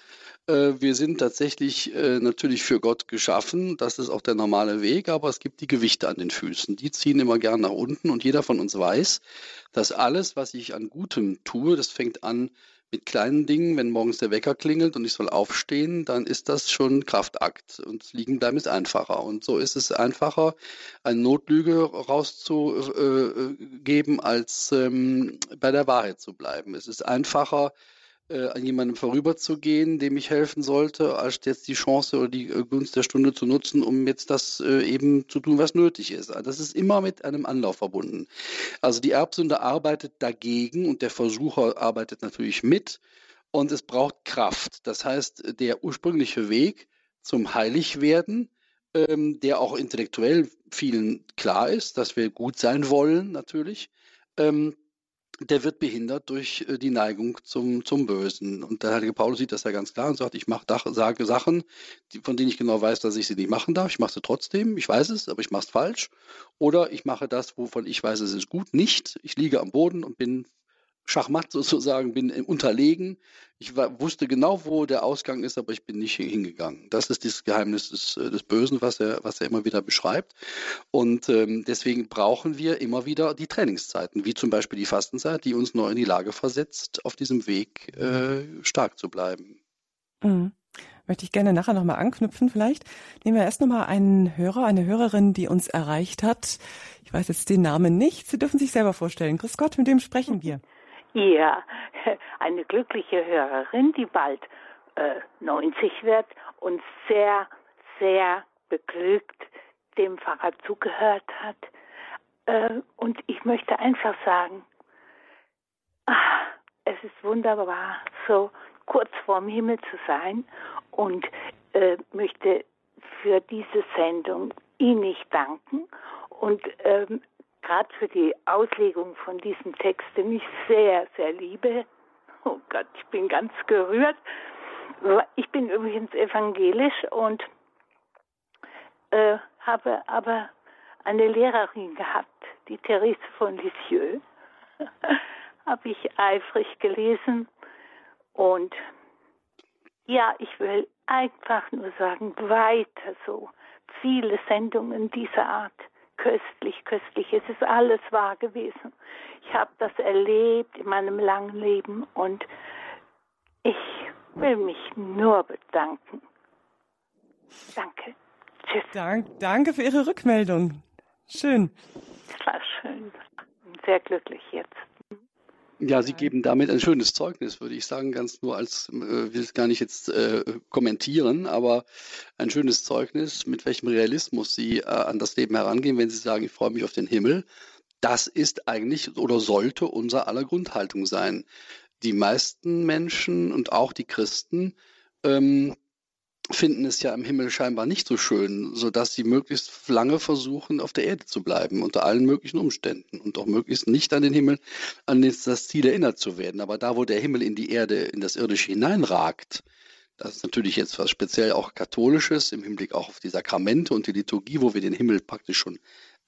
Äh, wir sind tatsächlich äh, natürlich für Gott geschaffen. Das ist auch der normale Weg, aber es gibt die Gewichte an den Füßen. Die ziehen immer gern nach unten und jeder von uns weiß, dass alles, was ich an Gutem tue, das fängt an mit kleinen Dingen, wenn morgens der Wecker klingelt und ich soll aufstehen, dann ist das schon Kraftakt und liegen bleiben ist einfacher. Und so ist es einfacher, eine Notlüge rauszugeben, als ähm, bei der Wahrheit zu bleiben. Es ist einfacher, äh, an jemandem vorüberzugehen, dem ich helfen sollte, als jetzt die Chance oder die äh, Gunst der Stunde zu nutzen, um jetzt das äh, eben zu tun, was nötig ist. Also das ist immer mit einem Anlauf verbunden. Also die Erbsünde arbeitet dagegen und der Versucher arbeitet natürlich mit und es braucht Kraft. Das heißt, der ursprüngliche Weg zum Heiligwerden, ähm, der auch intellektuell vielen klar ist, dass wir gut sein wollen natürlich, ähm, der wird behindert durch äh, die Neigung zum, zum Bösen. Und der heilige Paulus sieht das ja ganz klar und sagt, ich mache, sage Sachen, die, von denen ich genau weiß, dass ich sie nicht machen darf. Ich mache sie trotzdem, ich weiß es, aber ich mache es falsch. Oder ich mache das, wovon ich weiß, es ist gut, nicht. Ich liege am Boden und bin Schachmatt sozusagen, bin unterlegen. Ich war, wusste genau, wo der Ausgang ist, aber ich bin nicht hingegangen. Das ist das Geheimnis des, äh, des Bösen, was er, was er immer wieder beschreibt. Und ähm, deswegen brauchen wir immer wieder die Trainingszeiten, wie zum Beispiel die Fastenzeit, die uns neu in die Lage versetzt, auf diesem Weg äh, stark zu bleiben. Mhm. Möchte ich gerne nachher nochmal anknüpfen vielleicht. Nehmen wir erst nochmal einen Hörer, eine Hörerin, die uns erreicht hat. Ich weiß jetzt den Namen nicht. Sie dürfen sich selber vorstellen. Grüß Gott, mit wem sprechen wir? Ja, [LAUGHS] eine glückliche Hörerin, die bald äh, 90 wird und sehr, sehr beglückt dem Pfarrer zugehört hat. Äh, und ich möchte einfach sagen, ach, es ist wunderbar, so kurz vorm Himmel zu sein und äh, möchte für diese Sendung innig danken und ähm, gerade für die Auslegung von diesem Text, den ich sehr, sehr liebe. Oh Gott, ich bin ganz gerührt. Ich bin übrigens evangelisch und äh, habe aber eine Lehrerin gehabt, die Therese von Lisieux. [LAUGHS] habe ich eifrig gelesen. Und ja, ich will einfach nur sagen, weiter so. Viele Sendungen dieser Art köstlich, köstlich. Es ist alles wahr gewesen. Ich habe das erlebt in meinem langen Leben und ich will mich nur bedanken. Danke. Tschüss. Dank, danke für Ihre Rückmeldung. Schön. Es war schön. Sehr glücklich jetzt. Ja, Sie geben damit ein schönes Zeugnis, würde ich sagen, ganz nur als, äh, will es gar nicht jetzt äh, kommentieren, aber ein schönes Zeugnis, mit welchem Realismus Sie äh, an das Leben herangehen, wenn Sie sagen, ich freue mich auf den Himmel. Das ist eigentlich oder sollte unser aller Grundhaltung sein. Die meisten Menschen und auch die Christen ähm, finden es ja im Himmel scheinbar nicht so schön, sodass sie möglichst lange versuchen, auf der Erde zu bleiben, unter allen möglichen Umständen und auch möglichst nicht an den Himmel, an das Ziel erinnert zu werden. Aber da, wo der Himmel in die Erde, in das Irdische hineinragt, das ist natürlich jetzt was speziell auch Katholisches im Hinblick auch auf die Sakramente und die Liturgie, wo wir den Himmel praktisch schon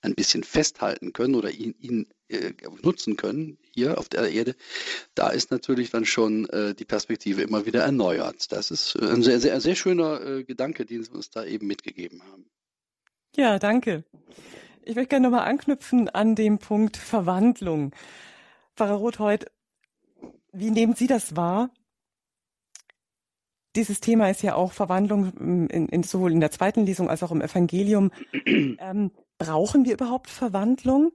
ein bisschen festhalten können oder ihn, ihn äh, nutzen können hier auf der Erde, da ist natürlich dann schon äh, die Perspektive immer wieder erneuert. Das ist äh, ein sehr, sehr, sehr schöner äh, Gedanke, den Sie uns da eben mitgegeben haben. Ja, danke. Ich möchte gerne nochmal anknüpfen an den Punkt Verwandlung. Pfarrer Rothold, wie nehmen Sie das wahr? Dieses Thema ist ja auch Verwandlung in, in, sowohl in der zweiten Lesung als auch im Evangelium. [CLEARS THROAT] Ähm, Brauchen wir überhaupt Verwandlung?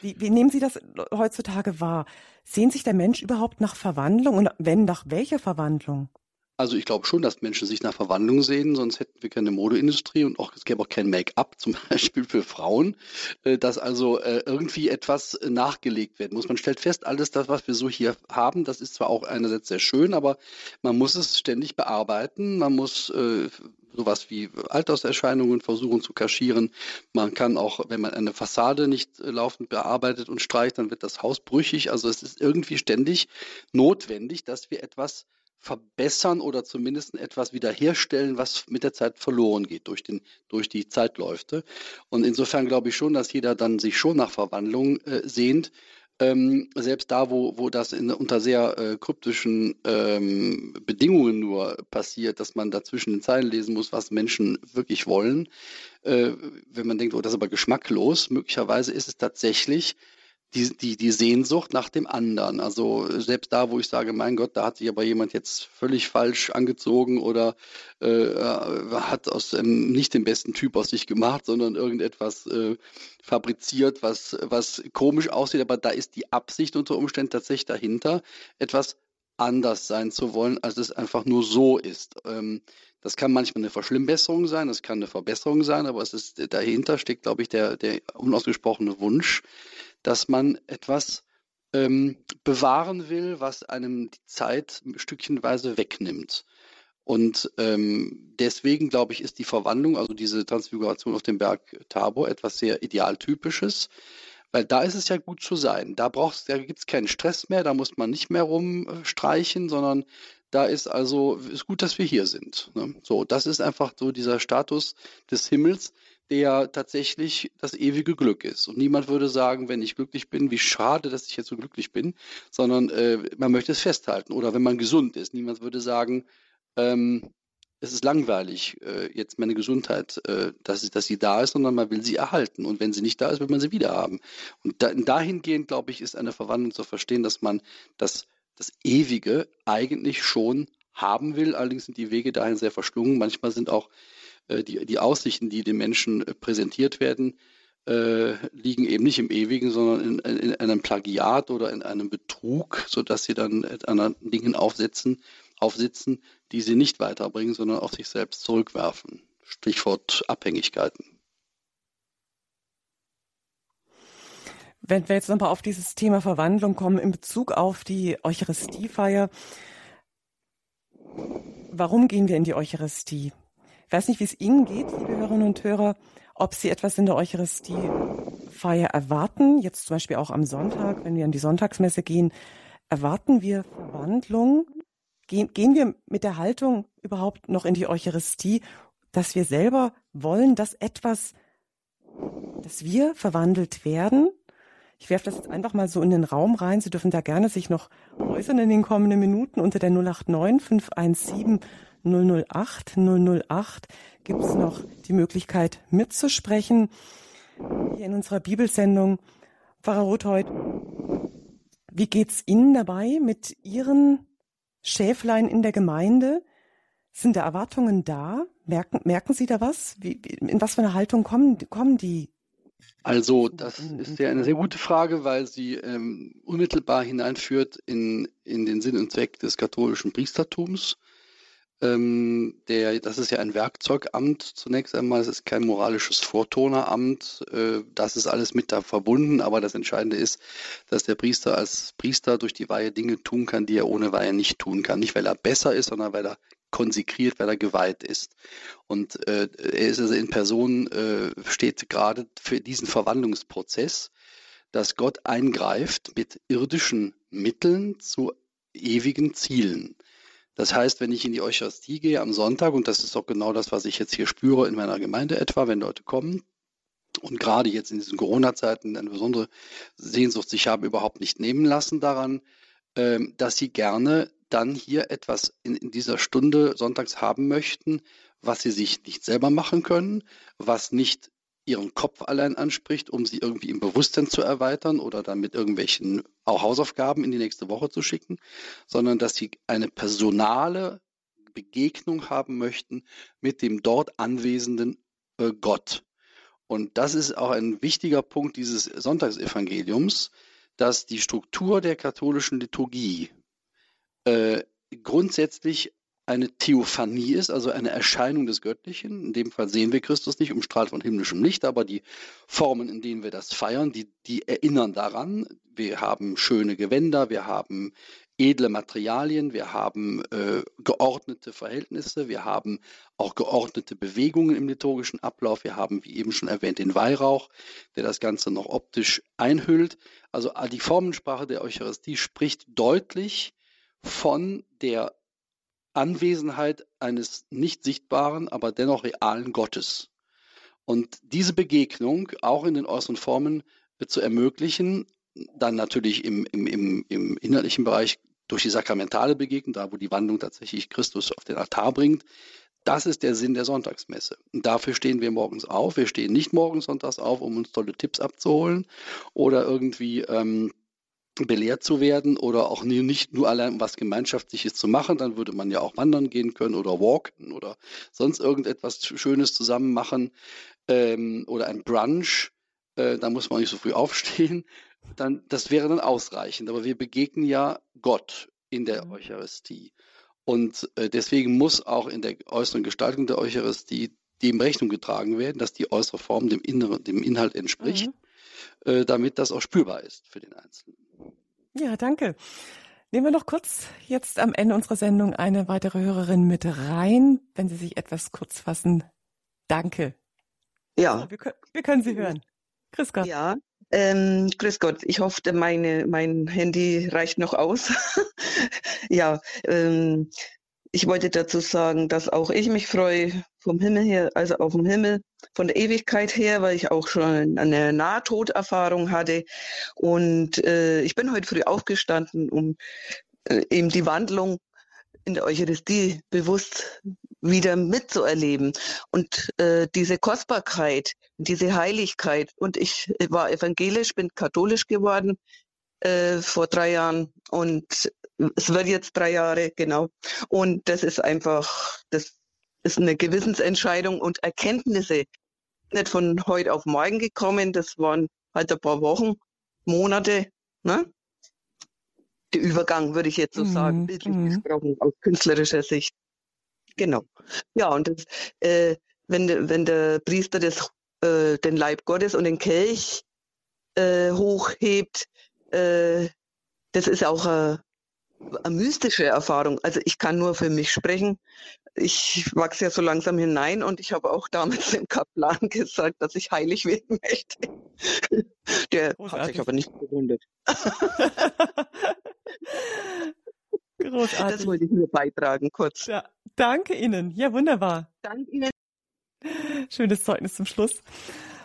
Wie, wie nehmen Sie das heutzutage wahr? Sehen sich der Mensch überhaupt nach Verwandlung und wenn nach welcher Verwandlung? Also ich glaube schon, dass Menschen sich nach Verwandlung sehen, sonst hätten wir keine Modeindustrie und auch es gäbe auch kein Make-up [LAUGHS] zum Beispiel für Frauen, äh, dass also äh, irgendwie etwas nachgelegt werden muss. Man stellt fest, alles das, was wir so hier haben, das ist zwar auch einerseits sehr schön, aber man muss es ständig bearbeiten. Man muss äh, sowas wie Alterserscheinungen versuchen zu kaschieren. Man kann auch, wenn man eine Fassade nicht laufend bearbeitet und streicht, dann wird das Haus brüchig. Also es ist irgendwie ständig notwendig, dass wir etwas verbessern oder zumindest etwas wiederherstellen, was mit der Zeit verloren geht durch, den, durch die Zeitläufe. Und insofern glaube ich schon, dass jeder dann sich schon nach Verwandlung äh, sehnt. Ähm, selbst da, wo, wo das in, unter sehr äh, kryptischen ähm, Bedingungen nur passiert, dass man dazwischen den Zeilen lesen muss, was Menschen wirklich wollen. Äh, wenn man denkt, oh, das ist aber geschmacklos, möglicherweise ist es tatsächlich die, die, die Sehnsucht nach dem anderen. Also selbst da, wo ich sage, mein Gott, da hat sich aber jemand jetzt völlig falsch angezogen oder äh, hat aus ähm, nicht den besten Typ aus sich gemacht, sondern irgendetwas äh, fabriziert, was, was komisch aussieht, aber da ist die Absicht unter Umständen tatsächlich dahinter, etwas anders sein zu wollen, als es einfach nur so ist. Ähm, das kann manchmal eine Verschlimmbesserung sein, das kann eine Verbesserung sein, aber es ist dahinter steckt, glaube ich, der, der unausgesprochene Wunsch, dass man etwas ähm, bewahren will, was einem die Zeit stückchenweise wegnimmt. Und ähm, deswegen, glaube ich, ist die Verwandlung, also diese Transfiguration auf dem Berg Tabor, etwas sehr idealtypisches, weil da ist es ja gut zu sein. Da, braucht's, da gibt es keinen Stress mehr, da muss man nicht mehr rumstreichen, sondern da ist also, ist gut, dass wir hier sind. Ne? So, das ist einfach so dieser Status des Himmels, der tatsächlich das ewige Glück ist. Und niemand würde sagen, wenn ich glücklich bin, wie schade, dass ich jetzt so glücklich bin, sondern äh, man möchte es festhalten. Oder wenn man gesund ist, niemand würde sagen, ähm, es ist langweilig, äh, jetzt meine Gesundheit, äh, dass, dass sie da ist, sondern man will sie erhalten. Und wenn sie nicht da ist, will man sie wieder haben. Und da, dahingehend, glaube ich, ist eine Verwandlung zu verstehen, dass man das, das Ewige eigentlich schon haben will. Allerdings sind die Wege dahin sehr verschlungen. Manchmal sind auch die, die Aussichten, die den Menschen äh, präsentiert werden, äh, liegen eben nicht im Ewigen, sondern in, in, einem Plagiat oder in einem Betrug, sodass sie dann an Dingen aufsetzen, aufsitzen, die sie nicht weiterbringen, sondern auf sich selbst zurückwerfen. Stichwort Abhängigkeiten. Wenn wir jetzt nochmal auf dieses Thema Verwandlung kommen in Bezug auf die Eucharistiefeier, warum gehen wir in die Eucharistie? Ich weiß nicht, wie es Ihnen geht, liebe Hörerinnen und Hörer, ob Sie etwas in der Eucharistiefeier erwarten, jetzt zum Beispiel auch am Sonntag, wenn wir an die Sonntagsmesse gehen, erwarten wir Verwandlung? Gehen, gehen wir mit der Haltung überhaupt noch in die Eucharistie, dass wir selber wollen, dass etwas, dass wir verwandelt werden? Ich werfe das jetzt einfach mal so in den Raum rein. Sie dürfen da gerne sich noch äußern in den kommenden Minuten unter der 089 517 008 008 gibt es noch die Möglichkeit mitzusprechen. Hier in unserer Bibelsendung. Pfarrer Rothold, wie geht's Ihnen dabei mit Ihren Schäflein in der Gemeinde? Sind da Erwartungen da? Merken, merken Sie da was? Wie, in was für eine Haltung kommen, kommen die? Also, das ist ja eine sehr gute Frage, weil sie ähm, unmittelbar hineinführt in, in den Sinn und Zweck des katholischen Priestertums. Ähm, der, das ist ja ein Werkzeugamt zunächst einmal. Es ist kein moralisches Vortoneramt. Äh, das ist alles mit da verbunden. Aber das Entscheidende ist, dass der Priester als Priester durch die Weihe Dinge tun kann, die er ohne Weihe nicht tun kann. Nicht, weil er besser ist, sondern weil er konsekriert, weil er geweiht ist. Und äh, er ist also in Person, äh, steht gerade für diesen Verwandlungsprozess, dass Gott eingreift mit irdischen Mitteln zu ewigen Zielen. Das heißt, wenn ich in die Eucharistie gehe am Sonntag, und das ist auch genau das, was ich jetzt hier spüre in meiner Gemeinde etwa, wenn Leute kommen, und gerade jetzt in diesen Corona-Zeiten eine besondere Sehnsucht sich haben überhaupt nicht nehmen lassen daran, ähm, dass sie gerne dann hier etwas in, in dieser Stunde sonntags haben möchten, was sie sich nicht selber machen können, was nicht ihren Kopf allein anspricht, um sie irgendwie im Bewusstsein zu erweitern oder dann mit irgendwelchen auch Hausaufgaben in die nächste Woche zu schicken, sondern dass sie eine personale Begegnung haben möchten mit dem dort anwesenden äh, Gott. Und das ist auch ein wichtiger Punkt dieses Sonntagsevangeliums, dass die Struktur der katholischen Liturgie äh, grundsätzlich eine Theophanie ist, also eine Erscheinung des Göttlichen. In dem Fall sehen wir Christus nicht umstrahlt von himmlischem Licht, aber die Formen, in denen wir das feiern, die, die erinnern daran. Wir haben schöne Gewänder, wir haben edle Materialien, wir haben äh, geordnete Verhältnisse, wir haben auch geordnete Bewegungen im liturgischen Ablauf, wir haben, wie eben schon erwähnt, den Weihrauch, der das Ganze noch optisch einhüllt. Also die Formensprache der Eucharistie spricht deutlich von der Anwesenheit eines nicht sichtbaren, aber dennoch realen Gottes. Und diese Begegnung auch in den äußeren Formen zu ermöglichen, dann natürlich im, im, im, im innerlichen Bereich durch die sakramentale Begegnung, da wo die Wandlung tatsächlich Christus auf den Altar bringt, das ist der Sinn der Sonntagsmesse. Und dafür stehen wir morgens auf. Wir stehen nicht morgens sonntags auf, um uns tolle Tipps abzuholen oder irgendwie ähm, belehrt zu werden oder auch nicht nur allein was Gemeinschaftliches zu machen, dann würde man ja auch wandern gehen können oder walken oder sonst irgendetwas Schönes zusammen machen ähm, oder ein Brunch, äh, da muss man nicht so früh [LAUGHS] aufstehen, dann das wäre dann ausreichend. Aber wir begegnen ja Gott in der mhm. Eucharistie. Und äh, deswegen muss auch in der äußeren Gestaltung der Eucharistie dem Rechnung getragen werden, dass die äußere Form dem, inneren, dem Inhalt entspricht, mhm. äh, damit das auch spürbar ist für den Einzelnen. Ja, danke. Nehmen wir noch kurz jetzt am Ende unserer Sendung eine weitere Hörerin mit rein, wenn Sie sich etwas kurz fassen. Danke. Ja. Wir, können, wir können Sie hören. Grüß Gott. Ja, ähm, grüß Gott. Ich hoffe, meine, mein Handy reicht noch aus. [LAUGHS] ja, ähm, ich wollte dazu sagen, dass auch ich mich freue vom Himmel her, also auf dem Himmel, von der Ewigkeit her, weil ich auch schon eine Nahtoderfahrung hatte. Und äh, ich bin heute früh aufgestanden, um äh, eben die Wandlung in der Eucharistie bewusst wieder mitzuerleben. Und äh, diese Kostbarkeit, diese Heiligkeit. Und ich war evangelisch, bin katholisch geworden äh, vor drei Jahren und es wird jetzt drei Jahre, genau. Und das ist einfach, das ist eine Gewissensentscheidung und Erkenntnisse nicht von heute auf morgen gekommen. Das waren halt ein paar Wochen, Monate, ne? Der Übergang, würde ich jetzt so sagen, mhm. bildlich mhm. gesprochen, aus künstlerischer Sicht. Genau. Ja, und das, äh, wenn, wenn der Priester das, äh, den Leib Gottes und den Kelch äh, hochhebt, äh, das ist auch eine mystische Erfahrung. Also ich kann nur für mich sprechen. Ich wachse ja so langsam hinein und ich habe auch damals dem Kaplan [LAUGHS] gesagt, dass ich heilig werden möchte. Der Großartig. hat sich aber nicht gewundert. [LAUGHS] Großartig. Das wollte ich nur beitragen, kurz. Ja, danke Ihnen. Ja, wunderbar. Danke Ihnen. Schönes Zeugnis zum Schluss.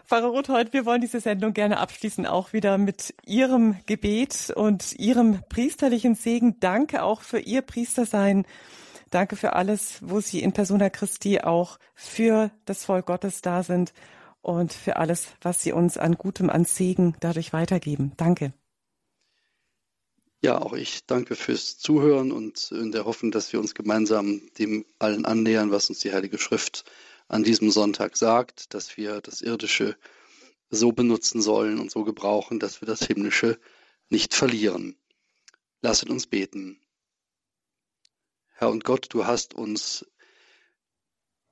Pfarrer Rothold, wir wollen diese Sendung gerne abschließen, auch wieder mit Ihrem Gebet und Ihrem priesterlichen Segen. Danke auch für Ihr Priestersein. Danke für alles, wo Sie in Persona Christi auch für das Volk Gottes da sind und für alles, was Sie uns an Gutem, an Segen dadurch weitergeben. Danke. Ja, auch ich danke fürs Zuhören und in der Hoffnung, dass wir uns gemeinsam dem allen annähern, was uns die Heilige Schrift an diesem Sonntag sagt, dass wir das Irdische so benutzen sollen und so gebrauchen, dass wir das Himmlische nicht verlieren. Lasset uns beten. Herr und Gott, du hast uns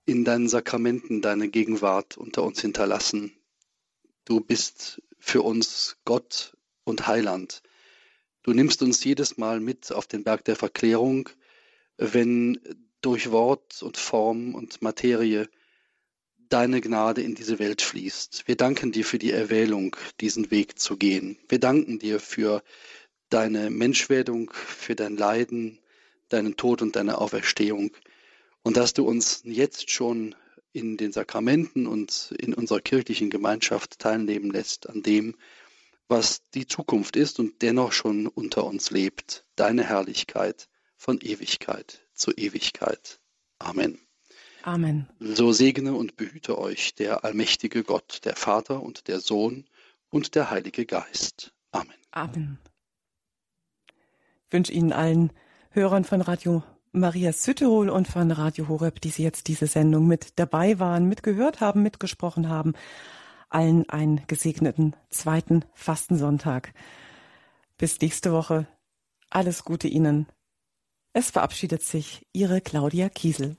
in deinen Sakramenten deine Gegenwart unter uns hinterlassen. Du bist für uns Gott und Heiland. Du nimmst uns jedes Mal mit auf den Berg der Verklärung, wenn durch Wort und Form und Materie deine Gnade in diese Welt fließt. Wir danken dir für die Erwählung, diesen Weg zu gehen. Wir danken dir für deine Menschwerdung, für dein Leiden, deinen Tod und deine Auferstehung. Und dass du uns jetzt schon in den Sakramenten und in unserer kirchlichen Gemeinschaft teilnehmen lässt an dem, was die Zukunft ist und dennoch schon unter uns lebt. Deine Herrlichkeit von Ewigkeit zu Ewigkeit. Amen. Amen. So segne und behüte euch der allmächtige Gott, der Vater und der Sohn und der Heilige Geist. Amen. Amen. Ich wünsche Ihnen allen Hörern von Radio Maria Sütterol und von Radio Horeb, die Sie jetzt diese Sendung mit dabei waren, mitgehört haben, mitgesprochen haben, allen einen gesegneten zweiten Fastensonntag. Bis nächste Woche. Alles Gute Ihnen. Es verabschiedet sich Ihre Claudia Kiesel.